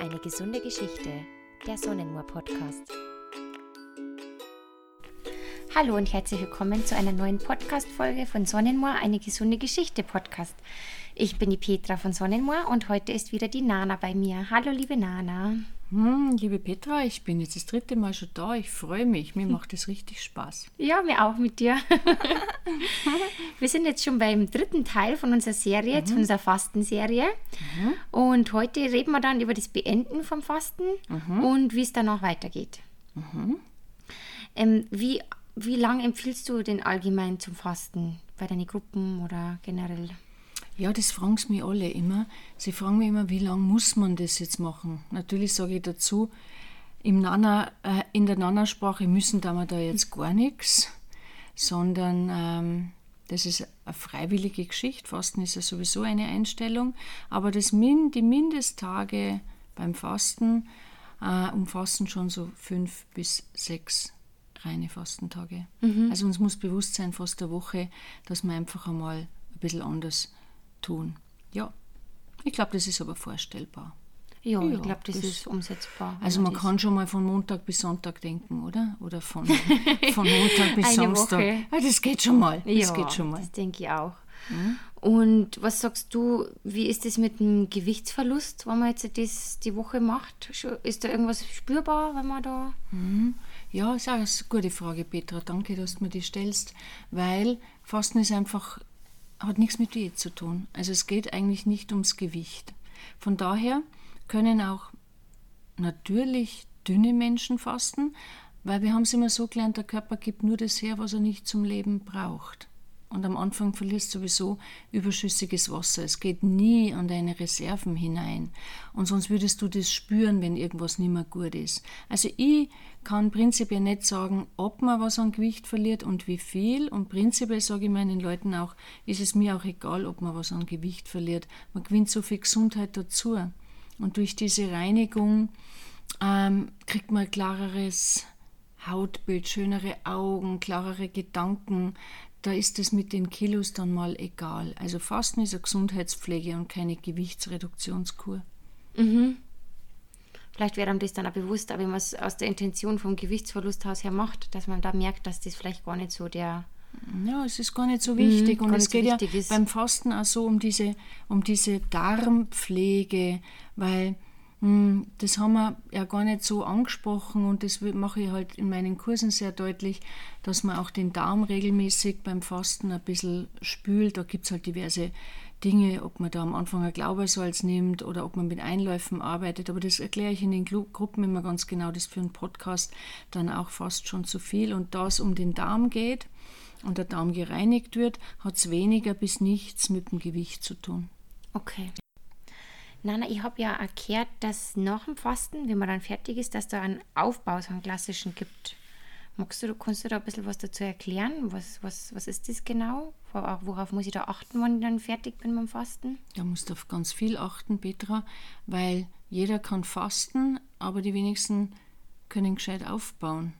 Eine gesunde Geschichte, der Sonnenmoor Podcast. Hallo und herzlich willkommen zu einer neuen Podcast-Folge von Sonnenmoor, eine gesunde Geschichte Podcast. Ich bin die Petra von Sonnenmoor und heute ist wieder die Nana bei mir. Hallo, liebe Nana. Hm, liebe Petra, ich bin jetzt das dritte Mal schon da. Ich freue mich. Mir macht es richtig Spaß. Ja, mir auch mit dir. wir sind jetzt schon beim dritten Teil von unserer Serie, mhm. zu unserer Fastenserie. Mhm. Und heute reden wir dann über das Beenden vom Fasten mhm. und wie es danach weitergeht. Mhm. Ähm, wie, wie lange empfiehlst du den allgemein zum Fasten bei deinen Gruppen oder generell? Ja, das fragen sie mich alle immer. Sie fragen mich immer, wie lange muss man das jetzt machen? Natürlich sage ich dazu, im Nana, äh, in der Nana-Sprache müssen da wir da jetzt gar nichts, sondern ähm, das ist eine freiwillige Geschichte. Fasten ist ja sowieso eine Einstellung. Aber das Min, die Mindesttage beim Fasten äh, umfassen schon so fünf bis sechs reine Fastentage. Mhm. Also uns muss bewusst sein, fast eine Woche, dass man einfach einmal ein bisschen anders tun. Ja, ich glaube, das ist aber vorstellbar. Ja, ja ich glaube, das, das, ist umsetzbar. Also man kann schon mal von Montag bis Sonntag denken, oder? Oder von, von Montag bis Samstag. Woche. Ja, das geht schon mal. Das ja, geht schon mal. das denke ich auch. Mhm. Und was sagst du, wie ist es mit dem Gewichtsverlust, wenn man jetzt das die Woche macht? Ist da irgendwas spürbar, wenn man da... Mhm. Ja, ist auch eine gute Frage, Petra. Danke, dass du mir die stellst, weil Fasten ist einfach hat nichts mit Diät zu tun. Also es geht eigentlich nicht ums Gewicht. Von daher können auch natürlich dünne Menschen fasten, weil wir haben es immer so gelernt, der Körper gibt nur das her, was er nicht zum Leben braucht. Und am Anfang verlierst du sowieso überschüssiges Wasser. Es geht nie an deine Reserven hinein. Und sonst würdest du das spüren, wenn irgendwas nicht mehr gut ist. Also ich kann prinzipiell nicht sagen, ob man was an Gewicht verliert und wie viel. Und prinzipiell sage ich meinen Leuten auch, ist es mir auch egal, ob man was an Gewicht verliert. Man gewinnt so viel Gesundheit dazu. Und durch diese Reinigung ähm, kriegt man ein klareres Hautbild, schönere Augen, klarere Gedanken, da ist es mit den Kilos dann mal egal. Also Fasten ist eine Gesundheitspflege und keine Gewichtsreduktionskur. Mhm. Vielleicht wäre einem das dann auch bewusst, aber wenn man es aus der Intention vom Gewichtsverlust aus her macht, dass man da merkt, dass das vielleicht gar nicht so der ja, es ist gar nicht so wichtig. Mhm, und es geht so ja ist. beim Fasten auch so um diese, um diese Darmpflege, weil das haben wir ja gar nicht so angesprochen und das mache ich halt in meinen Kursen sehr deutlich, dass man auch den Darm regelmäßig beim Fasten ein bisschen spült. Da gibt es halt diverse Dinge, ob man da am Anfang ein Glaubersalz nimmt oder ob man mit Einläufen arbeitet. Aber das erkläre ich in den Gruppen immer ganz genau. Das für einen Podcast dann auch fast schon zu viel. Und da es um den Darm geht und der Darm gereinigt wird, hat es weniger bis nichts mit dem Gewicht zu tun. Okay. Nana, ich habe ja erklärt, dass nach dem Fasten, wenn man dann fertig ist, dass da einen Aufbau, so einen klassischen gibt. Magst du, kannst du da ein bisschen was dazu erklären? Was, was, was ist das genau? Worauf muss ich da achten, wenn ich dann fertig bin beim Fasten? Da musst du auf ganz viel achten, Petra, weil jeder kann fasten, aber die wenigsten können gescheit aufbauen.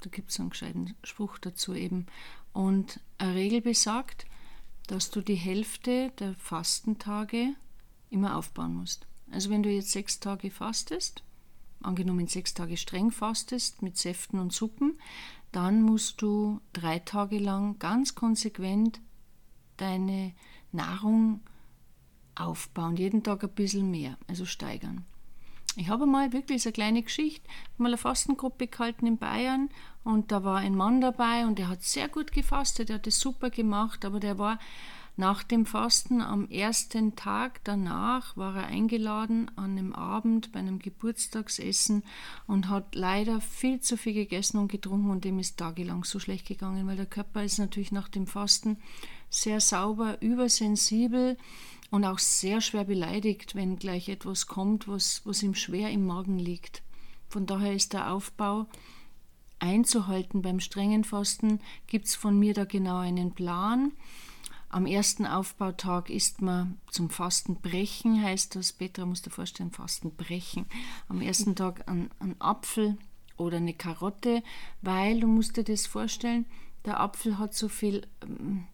Da gibt es einen gescheiten Spruch dazu eben. Und eine Regel besagt, dass du die Hälfte der Fastentage immer aufbauen musst. Also wenn du jetzt sechs Tage fastest, angenommen sechs Tage streng fastest mit Säften und Suppen, dann musst du drei Tage lang ganz konsequent deine Nahrung aufbauen, jeden Tag ein bisschen mehr, also steigern. Ich habe mal wirklich so eine kleine Geschichte, mal eine Fastengruppe gehalten in Bayern und da war ein Mann dabei und der hat sehr gut gefastet, der hat das super gemacht, aber der war nach dem Fasten am ersten Tag danach war er eingeladen an einem Abend bei einem Geburtstagsessen und hat leider viel zu viel gegessen und getrunken und dem ist tagelang so schlecht gegangen, weil der Körper ist natürlich nach dem Fasten sehr sauber, übersensibel und auch sehr schwer beleidigt, wenn gleich etwas kommt, was, was ihm schwer im Magen liegt. Von daher ist der Aufbau einzuhalten beim strengen Fasten, gibt es von mir da genau einen Plan. Am ersten Aufbautag isst man zum Fastenbrechen, heißt das. Petra muss dir vorstellen, Fastenbrechen. Am ersten Tag ein, ein Apfel oder eine Karotte, weil du musst dir das vorstellen, der Apfel hat so viel, ähm,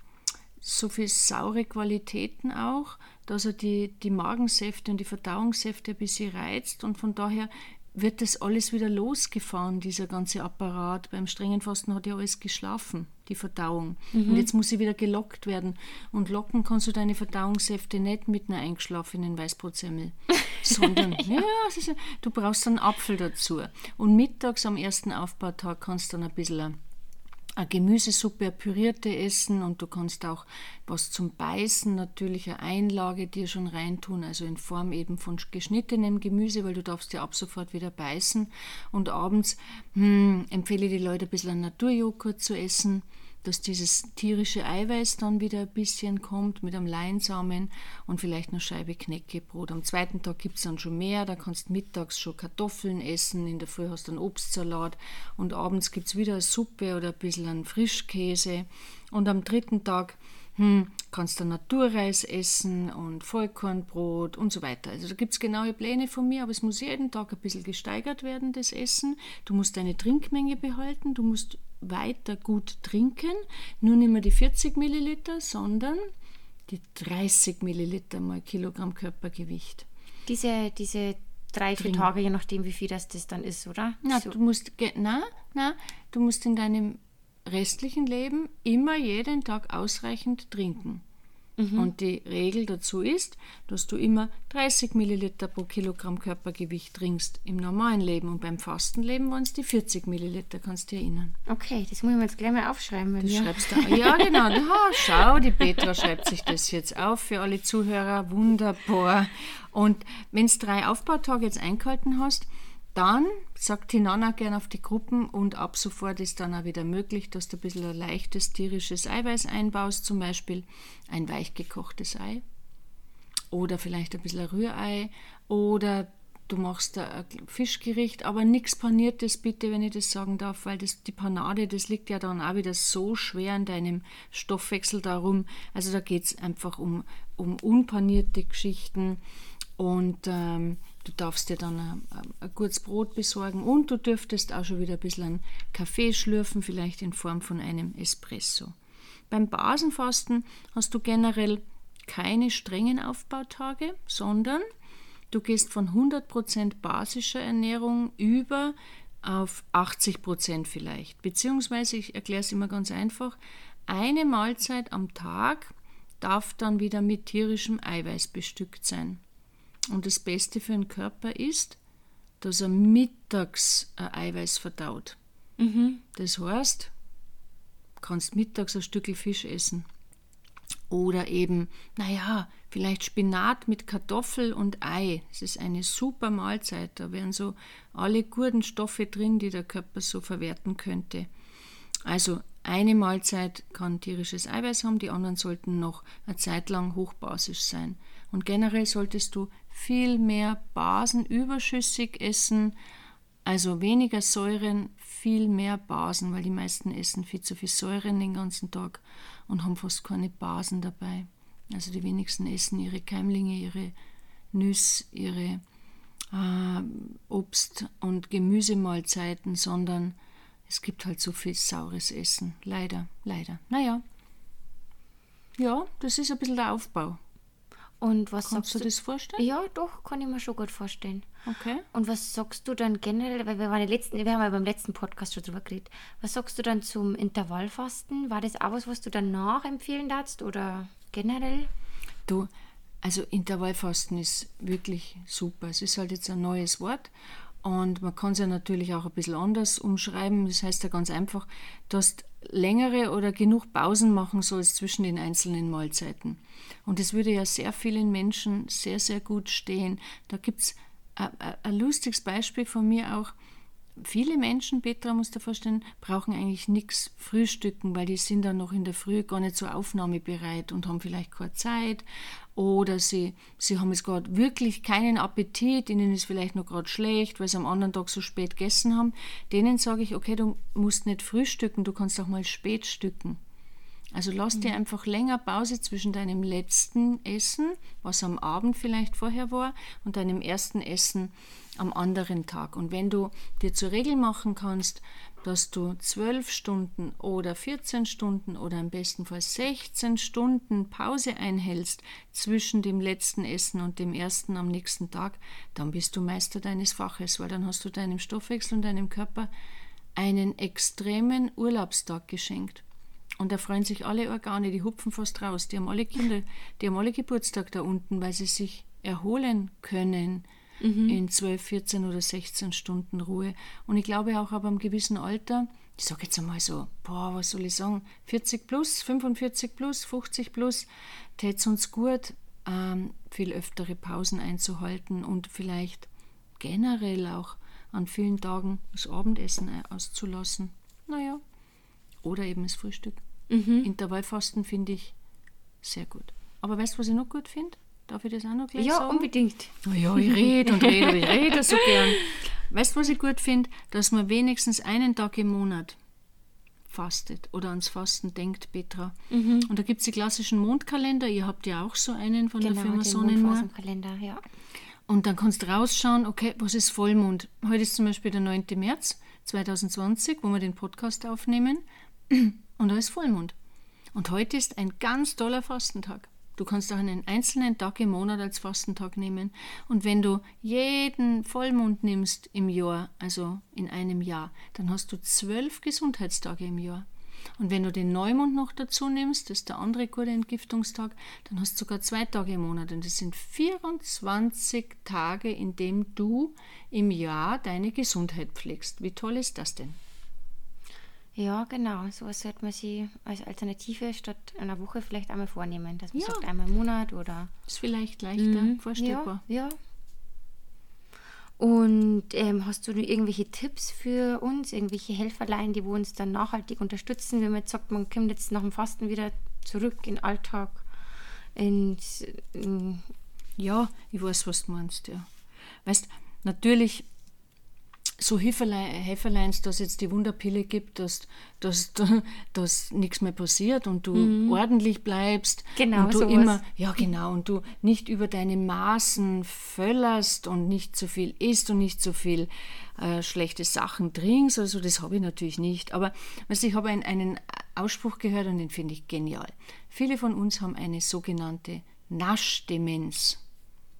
so viel saure Qualitäten auch, dass er die, die Magensäfte und die Verdauungssäfte ein bisschen reizt und von daher wird das alles wieder losgefahren, dieser ganze Apparat. Beim strengen Fasten hat ja alles geschlafen, die Verdauung. Mhm. Und jetzt muss sie wieder gelockt werden. Und locken kannst du deine Verdauungssäfte nicht mit einer eingeschlafenen Weißbrotsemmel, sondern ja, ist, du brauchst einen Apfel dazu. Und mittags am ersten Aufbautag kannst du dann ein bisschen eine Gemüsesuppe, eine pürierte essen und du kannst auch was zum Beißen, natürlich eine Einlage dir schon reintun, also in Form eben von geschnittenem Gemüse, weil du darfst ja ab sofort wieder beißen. Und abends hm, empfehle ich die Leute ein bisschen Naturjoghurt zu essen dass dieses tierische Eiweiß dann wieder ein bisschen kommt mit einem Leinsamen und vielleicht eine Scheibe Knäckebrot. Am zweiten Tag gibt es dann schon mehr, da kannst du mittags schon Kartoffeln essen, in der Früh hast du einen Obstsalat und abends gibt es wieder eine Suppe oder ein bisschen einen Frischkäse. Und am dritten Tag hm, kannst du Naturreis essen und Vollkornbrot und so weiter. Also da gibt es genaue Pläne von mir, aber es muss jeden Tag ein bisschen gesteigert werden, das Essen. Du musst deine Trinkmenge behalten, du musst weiter gut trinken, nur nicht mehr die 40 Milliliter, sondern die 30 Milliliter mal Kilogramm Körpergewicht. Diese, diese drei, vier Tage, je nachdem, wie viel das, das dann ist, oder? Na, so. du musst, na, na, du musst in deinem restlichen Leben immer jeden Tag ausreichend trinken. Mhm. Und die Regel dazu ist, dass du immer 30 Milliliter pro Kilogramm Körpergewicht trinkst im normalen Leben und beim Fastenleben waren es die 40 Milliliter, kannst du dir erinnern. Okay, das muss ich mir jetzt gleich mal aufschreiben. Das schreibst du, ja, genau. Ha, schau, die Petra schreibt sich das jetzt auf für alle Zuhörer. Wunderbar. Und wenn du drei Aufbautage jetzt eingehalten hast, dann sagt die Nana gern auf die Gruppen und ab sofort ist dann auch wieder möglich, dass du ein bisschen ein leichtes tierisches Eiweiß einbaust, zum Beispiel ein weich gekochtes Ei oder vielleicht ein bisschen ein Rührei oder du machst ein Fischgericht, aber nichts Paniertes bitte, wenn ich das sagen darf, weil das, die Panade, das liegt ja dann auch wieder so schwer in deinem Stoffwechsel darum. Also da geht es einfach um, um unpanierte Geschichten und ähm, Du darfst dir dann ein, ein, gutes Brot besorgen und du dürftest auch schon wieder ein bisschen Kaffee schlürfen, vielleicht in Form von einem Espresso. Beim Basenfasten hast du generell keine strengen Aufbautage, sondern du gehst von 100% basischer Ernährung über auf 80% vielleicht. Beziehungsweise, ich erkläre es immer ganz einfach, eine Mahlzeit am Tag darf dann wieder mit tierischem Eiweiß bestückt sein. Und das Beste für den Körper ist, dass er mittags ein Eiweiß verdaut. Mhm. Das heißt, du kannst mittags ein Stück Fisch essen. Oder eben, naja, vielleicht Spinat mit Kartoffel und Ei. Das ist eine super Mahlzeit. Da wären so alle guten Stoffe drin, die der Körper so verwerten könnte. Also eine Mahlzeit kann tierisches Eiweiß haben, die anderen sollten noch eine Zeit lang hochbasisch sein. Und generell solltest du viel mehr Basen überschüssig essen, also weniger Säuren, viel mehr Basen, weil die meisten essen viel zu viel Säuren den ganzen Tag und haben fast keine Basen dabei. Also die wenigsten essen ihre Keimlinge, ihre Nüsse, ihre äh, Obst- und Gemüsemahlzeiten, sondern es gibt halt so viel saures Essen. Leider, leider. Naja. Ja, das ist ein bisschen der Aufbau. Und was Kannst sagst du das vorstellen? Ja, doch, kann ich mir schon gut vorstellen. Okay. Und was sagst du dann generell, weil wir, waren letzten, wir haben ja beim letzten Podcast schon drüber geredet, was sagst du dann zum Intervallfasten? War das auch was, was du danach empfehlen darfst oder generell? Du, also Intervallfasten ist wirklich super. Es ist halt jetzt ein neues Wort und man kann es ja natürlich auch ein bisschen anders umschreiben. Das heißt ja ganz einfach, dass längere oder genug Pausen machen sollst zwischen den einzelnen Mahlzeiten. Und das würde ja sehr vielen Menschen sehr, sehr gut stehen. Da gibt es ein lustiges Beispiel von mir auch. Viele Menschen, Petra, musst du vorstellen, brauchen eigentlich nichts frühstücken, weil die sind dann noch in der Früh gar nicht so aufnahmebereit und haben vielleicht keine Zeit oder sie, sie haben jetzt gerade wirklich keinen Appetit, ihnen ist vielleicht noch gerade schlecht, weil sie am anderen Tag so spät gegessen haben. Denen sage ich, okay, du musst nicht frühstücken, du kannst auch mal spät stücken. Also lass dir einfach länger Pause zwischen deinem letzten Essen, was am Abend vielleicht vorher war, und deinem ersten Essen am anderen Tag. Und wenn du dir zur Regel machen kannst, dass du 12 Stunden oder 14 Stunden oder im besten Fall 16 Stunden Pause einhältst zwischen dem letzten Essen und dem ersten am nächsten Tag, dann bist du Meister deines Faches, weil dann hast du deinem Stoffwechsel und deinem Körper einen extremen Urlaubstag geschenkt. Und da freuen sich alle Organe, die hupfen fast raus. Die haben alle Kinder, die haben alle Geburtstag da unten, weil sie sich erholen können mhm. in 12, 14 oder 16 Stunden Ruhe. Und ich glaube auch ab einem gewissen Alter, ich sage jetzt einmal so, boah, was soll ich sagen, 40 plus, 45 plus, 50 plus, täte es uns gut, ähm, viel öftere Pausen einzuhalten und vielleicht generell auch an vielen Tagen das Abendessen auszulassen. Naja, oder eben das Frühstück. Mhm. Intervallfasten finde ich sehr gut. Aber weißt du, was ich noch gut finde? Darf ich das auch noch gleich ja, sagen? Ja, unbedingt. Oh ja, ich rede und rede und ich rede so gern. Weißt du, was ich gut finde? Dass man wenigstens einen Tag im Monat fastet oder ans Fasten denkt, Petra. Mhm. Und da gibt es die klassischen Mondkalender. Ihr habt ja auch so einen von genau, der Firma Sonnenmoor. Kalender, ja. Und dann kannst du rausschauen, okay, was ist Vollmond? Heute ist zum Beispiel der 9. März 2020, wo wir den Podcast aufnehmen. Und da ist Vollmond. Und heute ist ein ganz toller Fastentag. Du kannst auch einen einzelnen Tag im Monat als Fastentag nehmen. Und wenn du jeden Vollmond nimmst im Jahr, also in einem Jahr, dann hast du zwölf Gesundheitstage im Jahr. Und wenn du den Neumond noch dazu nimmst, das ist der andere gute Entgiftungstag, dann hast du sogar zwei Tage im Monat. Und das sind 24 Tage, in denen du im Jahr deine Gesundheit pflegst. Wie toll ist das denn? Ja, genau. So was sollte man sich als Alternative statt einer Woche vielleicht einmal vornehmen. Dass man ja. sagt, einmal im Monat oder. Ist vielleicht leichter mhm. vorstellbar. Ja, ja. Und ähm, hast du irgendwelche Tipps für uns, irgendwelche Helferlein, die uns dann nachhaltig unterstützen, wenn man jetzt sagt, man kommt jetzt nach dem Fasten wieder zurück in den Alltag? Ins, in ja, ich weiß, was du meinst, ja. Weißt, natürlich so Helferleins, dass jetzt die Wunderpille gibt, dass, dass, dass nichts mehr passiert und du mhm. ordentlich bleibst. Genau, und du sowas. immer, ja genau, und du nicht über deine Maßen völlerst und nicht zu viel isst und nicht zu viel äh, schlechte Sachen trinkst. Also das habe ich natürlich nicht. Aber weißt, ich habe einen, einen Ausspruch gehört und den finde ich genial. Viele von uns haben eine sogenannte Naschdemenz.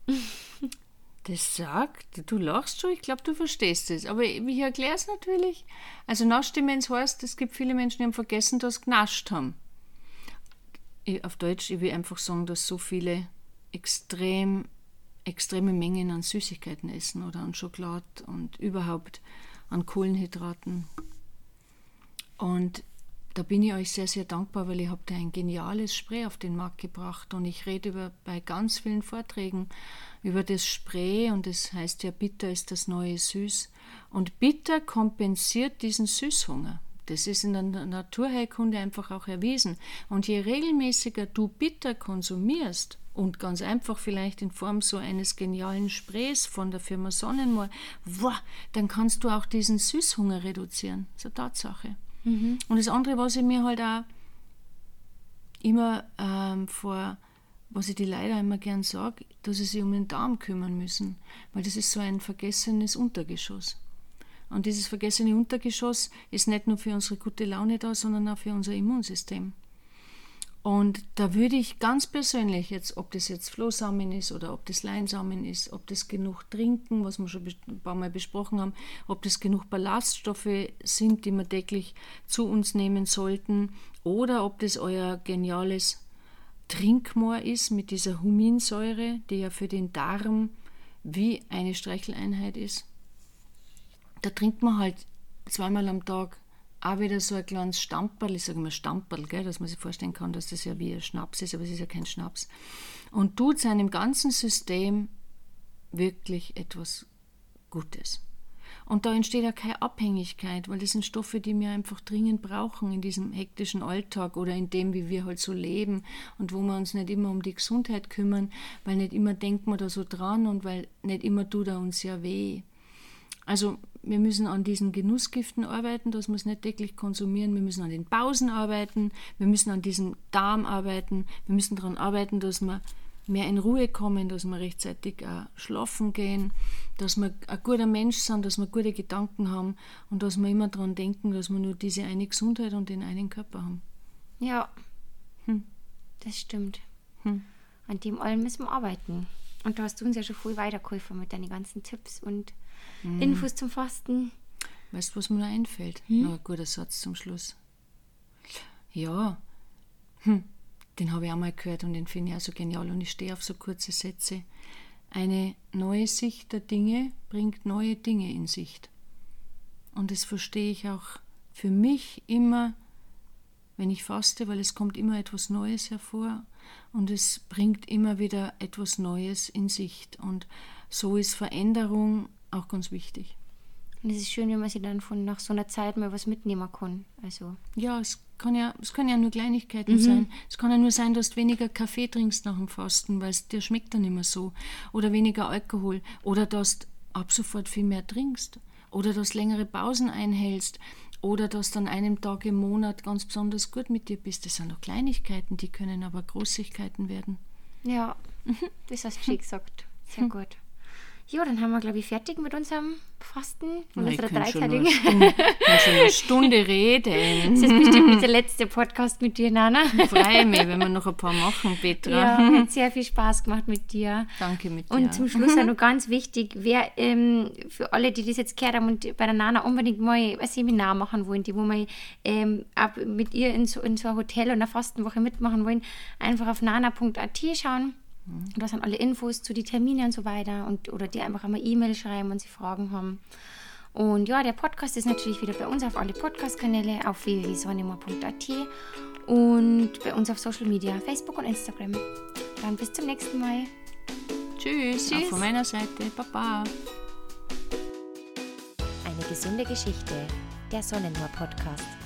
Das sagt, du lachst schon, ich glaube, du verstehst es. Aber ich erkläre es natürlich. Also Naschdemenz heißt, es gibt viele Menschen, die haben vergessen, dass sie genascht haben. Ich, auf Deutsch, ich will einfach sagen, dass so viele extrem, extreme Mengen an Süßigkeiten essen oder an Schokolade und überhaupt an Kohlenhydraten. Und da bin ich euch sehr, sehr dankbar, weil ihr habt ein geniales Spray auf den Markt gebracht und ich rede über, bei ganz vielen Vorträgen über das Spray und das heißt ja, bitter ist das neue Süß. Und bitter kompensiert diesen Süßhunger. Das ist in der Naturheilkunde einfach auch erwiesen. Und je regelmäßiger du bitter konsumierst, und ganz einfach vielleicht in Form so eines genialen Sprays von der Firma Sonnenmoor, wow, dann kannst du auch diesen Süßhunger reduzieren. Das ist eine Tatsache. Mhm. Und das andere, was ich mir halt auch immer ähm, vor, was ich die leider immer gern sage, dass sie sich um den Darm kümmern müssen, weil das ist so ein vergessenes Untergeschoss. Und dieses vergessene Untergeschoss ist nicht nur für unsere gute Laune da, sondern auch für unser Immunsystem. Und da würde ich ganz persönlich jetzt, ob das jetzt Flohsamen ist oder ob das Leinsamen ist, ob das genug Trinken, was wir schon ein paar Mal besprochen haben, ob das genug Ballaststoffe sind, die wir täglich zu uns nehmen sollten, oder ob das euer geniales Trinkmoor ist mit dieser Huminsäure, die ja für den Darm wie eine Streicheleinheit ist. Da trinkt man halt zweimal am Tag auch wieder so ein kleines Stamperl, ich sage immer Stamperl, gell, dass man sich vorstellen kann, dass das ja wie ein Schnaps ist, aber es ist ja kein Schnaps. Und tut seinem ganzen System wirklich etwas Gutes. Und da entsteht ja keine Abhängigkeit, weil das sind Stoffe, die wir einfach dringend brauchen in diesem hektischen Alltag oder in dem, wie wir halt so leben und wo wir uns nicht immer um die Gesundheit kümmern, weil nicht immer denkt man da so dran und weil nicht immer tut er uns ja weh. Also wir müssen an diesen Genussgiften arbeiten, dass wir es nicht täglich konsumieren. Wir müssen an den Pausen arbeiten, wir müssen an diesem Darm arbeiten, wir müssen daran arbeiten, dass wir mehr in Ruhe kommen, dass wir rechtzeitig auch schlafen gehen, dass wir ein guter Mensch sind, dass wir gute Gedanken haben und dass wir immer daran denken, dass wir nur diese eine Gesundheit und den einen Körper haben. Ja, hm. das stimmt. Hm. An dem allem müssen wir arbeiten. Und da hast du uns ja schon viel weitergeholfen mit deinen ganzen Tipps und hm. Infos zum Fasten. Weißt du, was mir noch einfällt? Hm? Noch ein guter Satz zum Schluss. Ja, hm. den habe ich auch mal gehört und den finde ich auch so genial und ich stehe auf so kurze Sätze. Eine neue Sicht der Dinge bringt neue Dinge in Sicht. Und das verstehe ich auch für mich immer, wenn ich faste, weil es kommt immer etwas Neues hervor und es bringt immer wieder etwas Neues in Sicht. Und so ist Veränderung auch ganz wichtig. Und es ist schön, wenn man sich dann von nach so einer Zeit mal was mitnehmen kann. Also. Ja, es kann ja, es können ja nur Kleinigkeiten mhm. sein. Es kann ja nur sein, dass du weniger Kaffee trinkst nach dem Fasten, weil es dir schmeckt dann mehr so. Oder weniger Alkohol. Oder dass du ab sofort viel mehr trinkst. Oder dass du längere Pausen einhältst. Oder dass du an einem Tag im Monat ganz besonders gut mit dir bist. Das sind doch Kleinigkeiten, die können aber Großigkeiten werden. Ja, das hast du schön gesagt. Sehr gut. Ja, dann haben wir, glaube ich, fertig mit unserem Fasten und unserer dreiteiligen. Schon eine Stunde reden. Das ist bestimmt nicht der letzte Podcast mit dir, Nana. Ich freue mich, wenn wir noch ein paar machen, Petra. Ja, hat sehr viel Spaß gemacht mit dir. Danke mit dir. Und zum Schluss auch noch ganz wichtig, wer ähm, für alle, die das jetzt gehört haben und bei der Nana unbedingt mal ein Seminar machen wollen, die wo mal ähm, ab mit ihr in so, in so ein Hotel und einer Fastenwoche mitmachen wollen, einfach auf nana.at schauen Mhm. Da sind alle Infos zu den Terminen und so weiter und oder die einfach einmal E-Mail schreiben, wenn sie Fragen haben. Und ja, der Podcast ist natürlich wieder bei uns auf alle Podcast-Kanäle auf www.sonnemor.at und bei uns auf Social Media, Facebook und Instagram. Dann bis zum nächsten Mal. Tschüss, Tschüss. Auch von meiner Seite. Baba. Eine gesunde Geschichte, der Sonnenmoor Podcast.